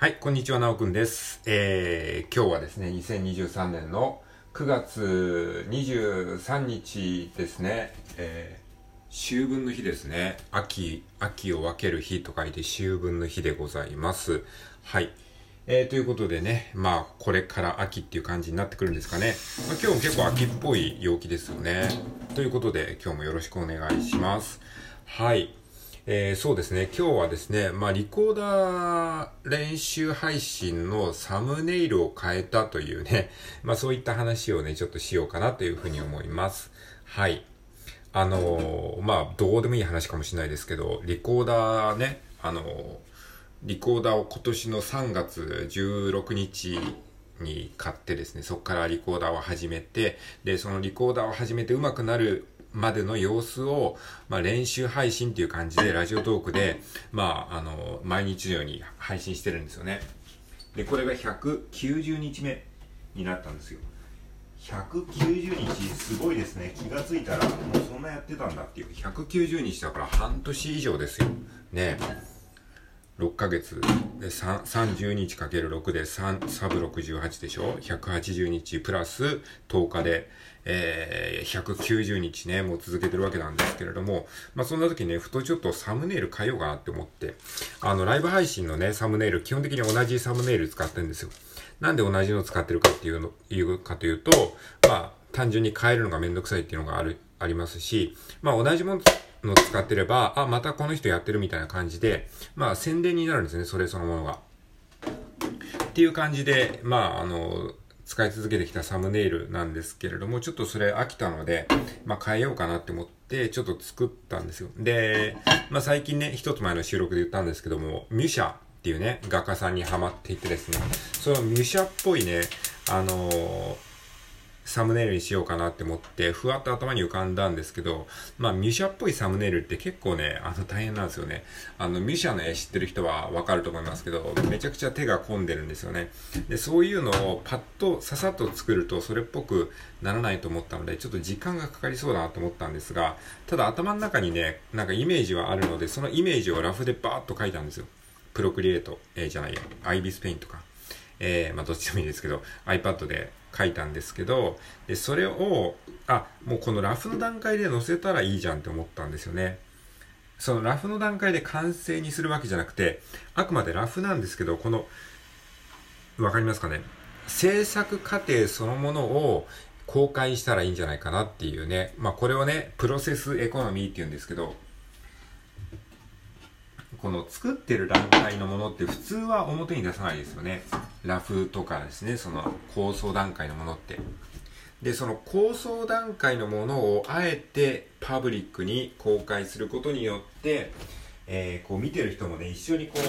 はい、こんにちは、なおくんです。えー、今日はですね、2023年の9月23日ですね、えー、秋分の日ですね。秋、秋を分ける日と書いて秋分の日でございます。はい。えー、ということでね、まあ、これから秋っていう感じになってくるんですかね。まあ、今日も結構秋っぽい陽気ですよね。ということで、今日もよろしくお願いします。はい。えー、そうですね。今日はですね、まあ、リコーダー練習配信のサムネイルを変えたというね、まあ、そういった話をね、ちょっとしようかなというふうに思います。はい。あのー、まあ、どうでもいい話かもしれないですけど、リコーダーね、あのー、リコーダーを今年の3月16日に買ってですね、そこからリコーダーを始めて、で、そのリコーダーを始めて上手くなるまでの様子を、まあ、練習配信っていう感じで、ラジオトークで、まあ、あの、毎日のように配信してるんですよね。で、これが190日目になったんですよ。190日、すごいですね。気がついたら、もうそんなやってたんだっていう。190日だから半年以上ですよ。ねえ6ヶ月。で30日かける6で3サブ68でしょ？180日プラス10日で、えー、190日ねもう続けてるわけなんですけれどもまあそんな時ねふとちょっとサムネイル変えようかなって思ってあのライブ配信のねサムネイル基本的に同じサムネイル使ってるんですよ。なんで同じの使ってるかっていうのいうかというとまあ単純に変えるのがめんどくさいっていうのがあるありますしまあ同じものの使ってれば、あ、またこの人やってるみたいな感じで、まあ宣伝になるんですね、それそのものが。っていう感じで、まああの、使い続けてきたサムネイルなんですけれども、ちょっとそれ飽きたので、まあ変えようかなって思って、ちょっと作ったんですよ。で、まあ最近ね、一つ前の収録で言ったんですけども、ミュシャっていうね、画家さんにハマっていてですね、そのミュシャっぽいね、あのーサムネイルにしようかなって思って、ふわっと頭に浮かんだんですけど、まあ、ミュシャっぽいサムネイルって結構ね、あの、大変なんですよね。あの、ミュシャの絵知ってる人はわかると思いますけど、めちゃくちゃ手が込んでるんですよね。で、そういうのをパッと、ささっと作ると、それっぽくならないと思ったので、ちょっと時間がかかりそうだなと思ったんですが、ただ頭の中にね、なんかイメージはあるので、そのイメージをラフでバーッと書いたんですよ。プロクリエイト、えー、じゃないや、アイビスペインとか。えー、まあどっちでもいいですけど、iPad で書いたんですけど、で、それを、あ、もうこのラフの段階で載せたらいいじゃんって思ったんですよね。そのラフの段階で完成にするわけじゃなくて、あくまでラフなんですけど、この、わかりますかね？制作過程そのものを公開したらいいんじゃないかなっていうね。まあこれをね、プロセスエコノミーって言うんですけど、この作ってる段階のものって普通は表に出さないですよね。ラフとかですね、その構想段階のものって。で、その構想段階のものをあえてパブリックに公開することによって、えー、こう見てる人もね、一緒にこう、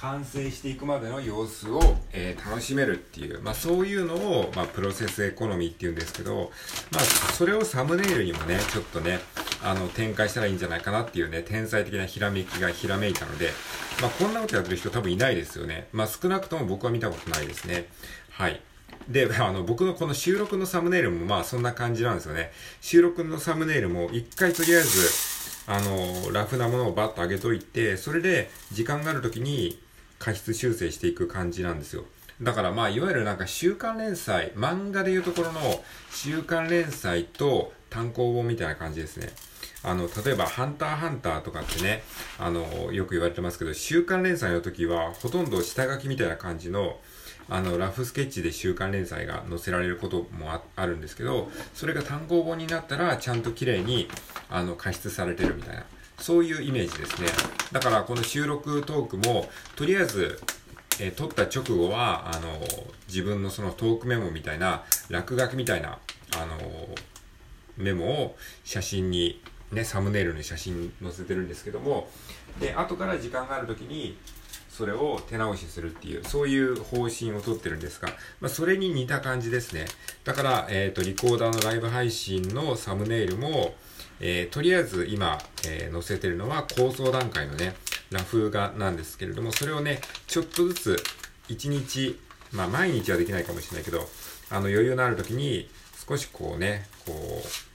完成していくまでの様子を、えー、楽しめるっていう、まあそういうのを、まあプロセスエコノミーって言うんですけど、まあそれをサムネイルにもね、ちょっとね、あの、展開したらいいんじゃないかなっていうね、天才的なひらめきがひらめいたので、まあこんなことやってる人多分いないですよね。まあ少なくとも僕は見たことないですね。はい。で、あの、僕のこの収録のサムネイルもまあそんな感じなんですよね。収録のサムネイルも一回とりあえず、あの、ラフなものをバッと上げといて、それで時間がある時に過失修正していく感じなんですよ。だからまあ、いわゆるなんか週刊連載、漫画でいうところの週刊連載と単行本みたいな感じですね。あの、例えば、ハンターハンターとかってね、あの、よく言われてますけど、週刊連載の時は、ほとんど下書きみたいな感じの、あの、ラフスケッチで週刊連載が載せられることもあるんですけど、それが単行本になったら、ちゃんと綺麗に、あの、加筆されてるみたいな。そういうイメージですね。だから、この収録トークも、とりあえず、え、撮った直後は、あの、自分のそのトークメモみたいな、落書きみたいな、あの、メモを写真に、ね、サムネイルに写真載せてるんですけども、で、後から時間がある時に、それを手直しするっていう、そういう方針をとってるんですが、まあ、それに似た感じですね。だから、えっ、ー、と、リコーダーのライブ配信のサムネイルも、えー、とりあえず今、えー、載せてるのは構想段階のね、ラフ画なんですけれども、それをね、ちょっとずつ、1日、まあ、毎日はできないかもしれないけど、あの、余裕のある時に、少しこうね、こう、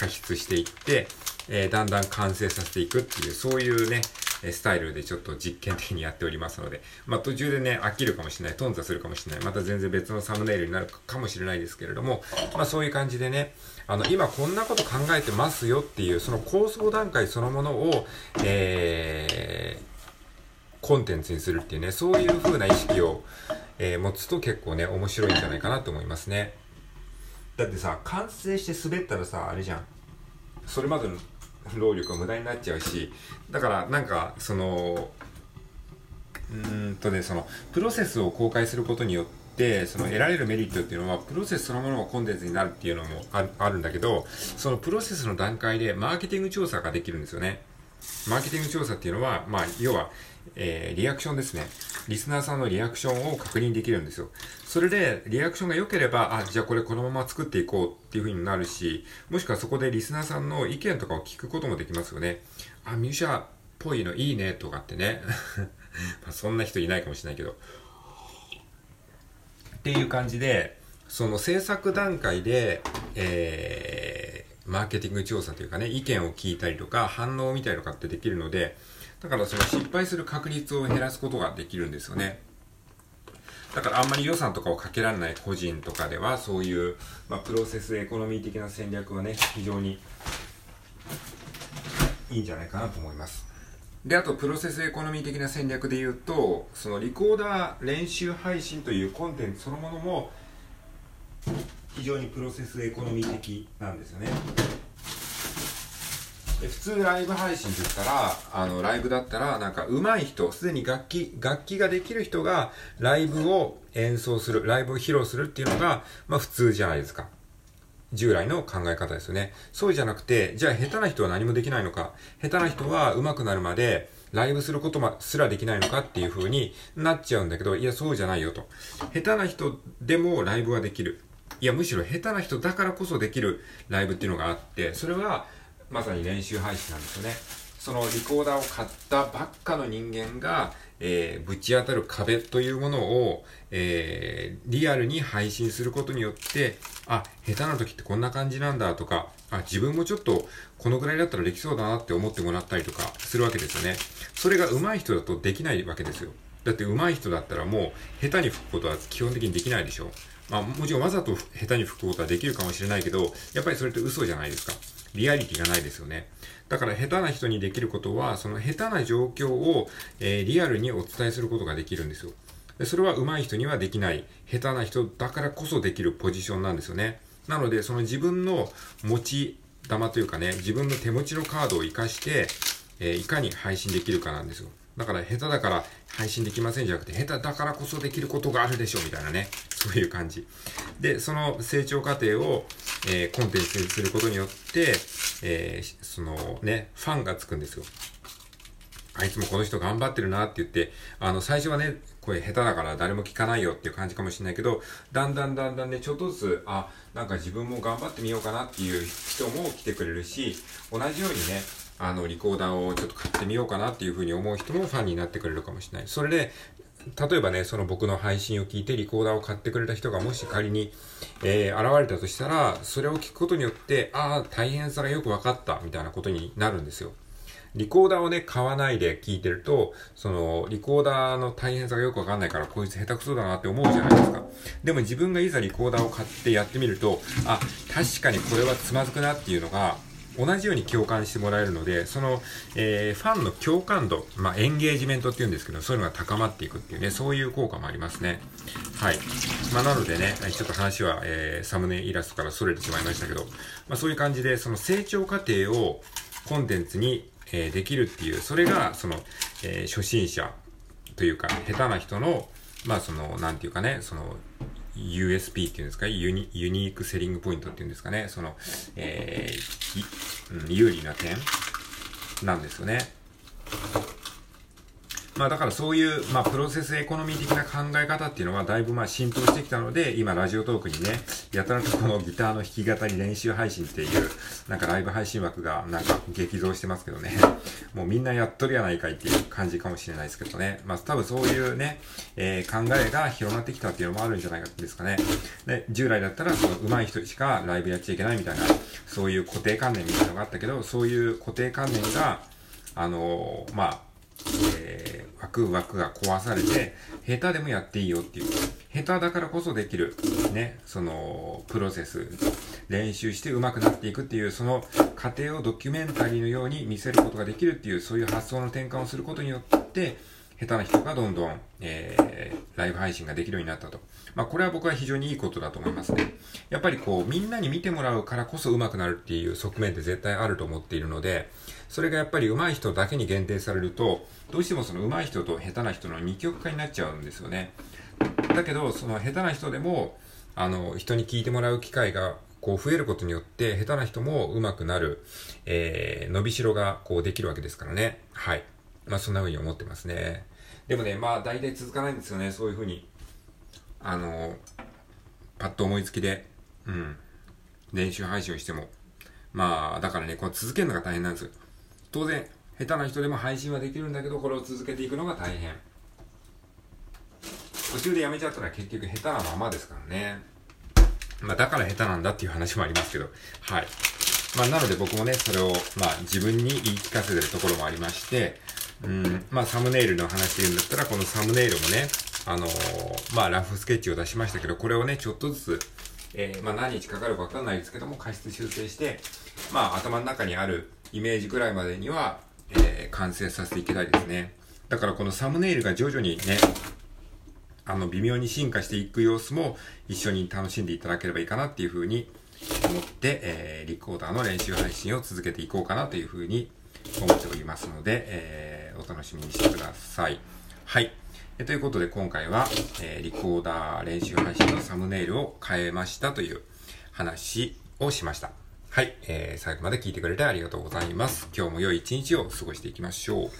加筆していって、えー、だんだん完成させていくっていう、そういうね、スタイルでちょっと実験的にやっておりますので、まあ途中でね、飽きるかもしれない、頓挫するかもしれない、また全然別のサムネイルになるかもしれないですけれども、まあそういう感じでね、あの、今こんなこと考えてますよっていう、その構想段階そのものを、えー、コンテンツにするっていうね、そういう風な意識を、えー、持つと結構ね、面白いんじゃないかなと思いますね。だってさ、完成して滑ったらさ、あれじゃん。それまでの労力が無駄になっちゃうし、だからなんか、その、うんとね、その、プロセスを公開することによって、その得られるメリットっていうのは、プロセスそのものがコンテンツになるっていうのもあるんだけど、そのプロセスの段階でマーケティング調査ができるんですよね。マーケティング調査っていうのは、まあ、要は、えー、リアクションですね。リスナーさんのリアクションを確認できるんですよ。それで、リアクションが良ければ、あ、じゃあこれこのまま作っていこうっていう風になるし、もしくはそこでリスナーさんの意見とかを聞くこともできますよね。あ、ミューシャっぽいのいいねとかってね。まそんな人いないかもしれないけど。っていう感じで、その制作段階で、えー、マーケティング調査というかね、意見を聞いたりとか、反応を見たりとかってできるので、だからその失敗する確率を減らすことができるんですよね。だからあんまり予算とかをかけられない個人とかではそういう、まあ、プロセスエコノミー的な戦略はね、非常にいいんじゃないかなと思います。で、あと、プロセスエコノミー的な戦略で言うと、そのリコーダー練習配信というコンテンツそのものも、非常にプロセスエコノミー的なんですよね。普通ライブ配信って言ったら、あの、ライブだったら、なんか上手い人、すでに楽器、楽器ができる人がライブを演奏する、ライブを披露するっていうのが、まあ普通じゃないですか。従来の考え方ですよね。そうじゃなくて、じゃあ下手な人は何もできないのか、下手な人は上手くなるまで、ライブすることすらできないのかっていう風になっちゃうんだけど、いや、そうじゃないよと。下手な人でもライブはできる。いや、むしろ下手な人だからこそできるライブっていうのがあって、それは、まさに練習配信なんですよね。そのリコーダーを買ったばっかの人間が、えー、ぶち当たる壁というものを、えー、リアルに配信することによって、あ、下手な時ってこんな感じなんだとか、あ、自分もちょっとこのぐらいだったらできそうだなって思ってもらったりとかするわけですよね。それが上手い人だとできないわけですよ。だって上手い人だったらもう下手に吹くことは基本的にできないでしょ。まあもちろんわざと下手に吹くことはできるかもしれないけど、やっぱりそれって嘘じゃないですか。リアリティがないですよね。だから下手な人にできることは、その下手な状況を、えー、リアルにお伝えすることができるんですよ。でそれは上手い人にはできない、下手な人だからこそできるポジションなんですよね。なので、その自分の持ち玉というかね、自分の手持ちのカードを活かして、えー、いかに配信できるかなんですよ。だから下手だから配信できませんじゃなくて、下手だからこそできることがあるでしょうみたいなね。そういう感じ。で、その成長過程を、えー、コンテンツにすることによって、えー、そのね、ファンがつくんですよ。あいつもこの人頑張ってるなって言って、あの、最初はね、声下手だから誰も聞かないよっていう感じかもしれないけど、だんだんだんだんね、ちょっとずつ、あ、なんか自分も頑張ってみようかなっていう人も来てくれるし、同じようにね、あの、リコーダーをちょっと買ってみようかなっていうふうに思う人もファンになってくれるかもしれない。それで、例えばね、その僕の配信を聞いてリコーダーを買ってくれた人がもし仮に、えー、現れたとしたら、それを聞くことによって、ああ、大変さがよく分かった、みたいなことになるんですよ。リコーダーをね、買わないで聞いてると、その、リコーダーの大変さがよくわかんないから、こいつ下手くそだなって思うじゃないですか。でも自分がいざリコーダーを買ってやってみると、あ、確かにこれはつまずくなっていうのが、同じように共感してもらえるので、その、えー、ファンの共感度、まあ、エンゲージメントっていうんですけど、そういうのが高まっていくっていうね、そういう効果もありますね。はい。まあ、なのでね、ちょっと話は、えー、サムネイラストから逸れてしまいましたけど、まあ、そういう感じで、その成長過程をコンテンツに、えー、できるっていう、それが、その、えー、初心者というか、下手な人の、まあ、その、なんていうかね、その、USP っていうんですか？ユニ、ユニークセリングポイントっていうんですかね、その、えー、うん、有利な点なんですよね。まあだからそういう、まあプロセスエコノミー的な考え方っていうのはだいぶまあ浸透してきたので、今ラジオトークにね、やたらとこのギターの弾き語り練習配信っていう、なんかライブ配信枠がなんか激増してますけどね、もうみんなやっとるやないかいっていう感じかもしれないですけどね、まあ多分そういうね、えー、考えが広まってきたっていうのもあるんじゃないかですかね。で、従来だったらその上手い人しかライブやっちゃいけないみたいな、そういう固定観念みたいなのがあったけど、そういう固定観念が、あのー、まあ、く、枠が壊されて、下手でもやっていいよっていう。下手だからこそできる、ね、その、プロセス、練習して上手くなっていくっていう、その過程をドキュメンタリーのように見せることができるっていう、そういう発想の転換をすることによって、下手な人がどんどん、えー、ライブ配信ができるようになったと。まあ、これは僕は非常にいいことだと思いますね。やっぱりこう、みんなに見てもらうからこそ上手くなるっていう側面って絶対あると思っているので、それがやっぱり上手い人だけに限定されると、どうしてもその上手い人と下手な人の二極化になっちゃうんですよね。だけど、その下手な人でも、あの、人に聞いてもらう機会がこう増えることによって、下手な人も上手くなる、えー、伸びしろがこうできるわけですからね。はい。まあそんな風に思ってますね。でもね、まあ大体続かないんですよね、そういう風に。あの、パッと思いつきで、うん、練習配信をしても。まあ、だからね、こう続けるのが大変なんですよ。当然、下手な人でも配信はできるんだけど、これを続けていくのが大変。途中でやめちゃったら結局下手なままですからね。まあ、だから下手なんだっていう話もありますけど、はい。まあ、なので僕もね、それを、まあ、自分に言い聞かせてるところもありまして、うん、まあ、サムネイルの話で言うんだったら、このサムネイルもね、あのー、まあ、ラフスケッチを出しましたけど、これをね、ちょっとずつ、えー、まあ、何日かかるかわかんないですけども、加湿修正して、まあ、頭の中にあるイメージぐらいまでには、えー、完成させていきたいですね。だからこのサムネイルが徐々にね、あの、微妙に進化していく様子も一緒に楽しんでいただければいいかなっていうふうに思って、えー、リコーダーの練習配信を続けていこうかなというふうに思っておりますので、えー、お楽しみにしてください。はい。えということで今回は、えー、リコーダー練習配信のサムネイルを変えましたという話をしました。はい、えー、最後まで聞いてくれてありがとうございます。今日も良い一日を過ごしていきましょう。